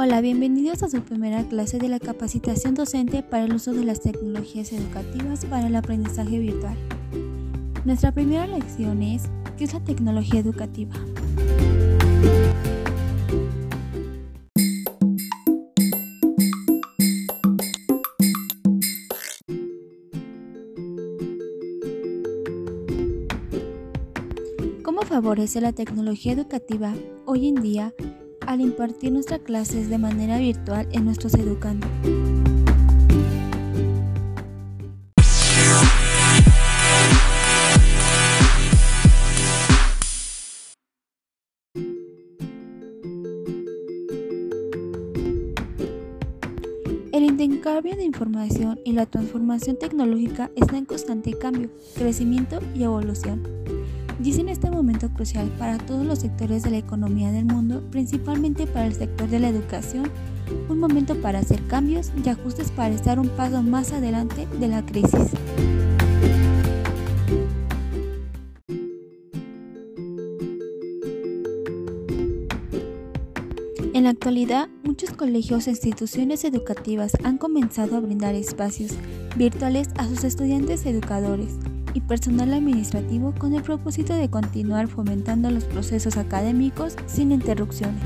Hola, bienvenidos a su primera clase de la capacitación docente para el uso de las tecnologías educativas para el aprendizaje virtual. Nuestra primera lección es ¿qué es la tecnología educativa? ¿Cómo favorece la tecnología educativa hoy en día al impartir nuestras clases de manera virtual en nuestros educandos. El intercambio de información y la transformación tecnológica están en constante cambio, crecimiento y evolución y en este momento crucial para todos los sectores de la economía del mundo, principalmente para el sector de la educación, un momento para hacer cambios y ajustes para estar un paso más adelante de la crisis. En la actualidad, muchos colegios e instituciones educativas han comenzado a brindar espacios virtuales a sus estudiantes educadores personal administrativo con el propósito de continuar fomentando los procesos académicos sin interrupciones.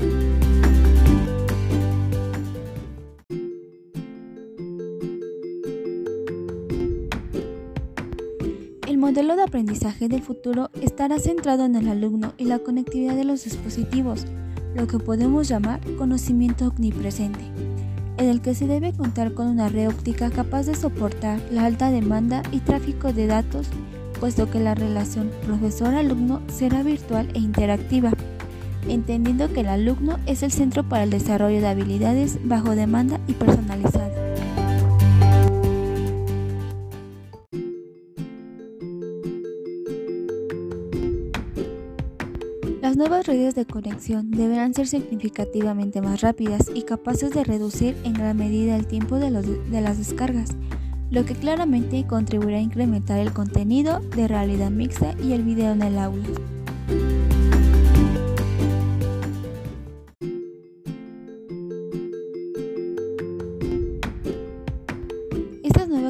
El modelo de aprendizaje del futuro estará centrado en el alumno y la conectividad de los dispositivos, lo que podemos llamar conocimiento omnipresente en el que se debe contar con una red óptica capaz de soportar la alta demanda y tráfico de datos, puesto que la relación profesor-alumno será virtual e interactiva, entendiendo que el alumno es el centro para el desarrollo de habilidades bajo demanda y personalizadas. Las nuevas redes de conexión deberán ser significativamente más rápidas y capaces de reducir en gran medida el tiempo de, las descargas, lo que claramente contribuirá a incrementar el contenido de realidad mixta y el video en el aula.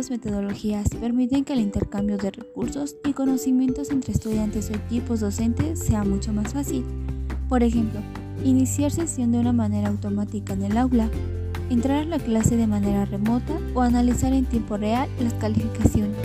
Nuevas metodologías permiten que el intercambio de recursos y conocimientos entre estudiantes o equipos docentes sea mucho más fácil. Por ejemplo, iniciar sesión de una manera automática en el aula, entrar a la clase de manera remota o analizar en tiempo real las calificaciones.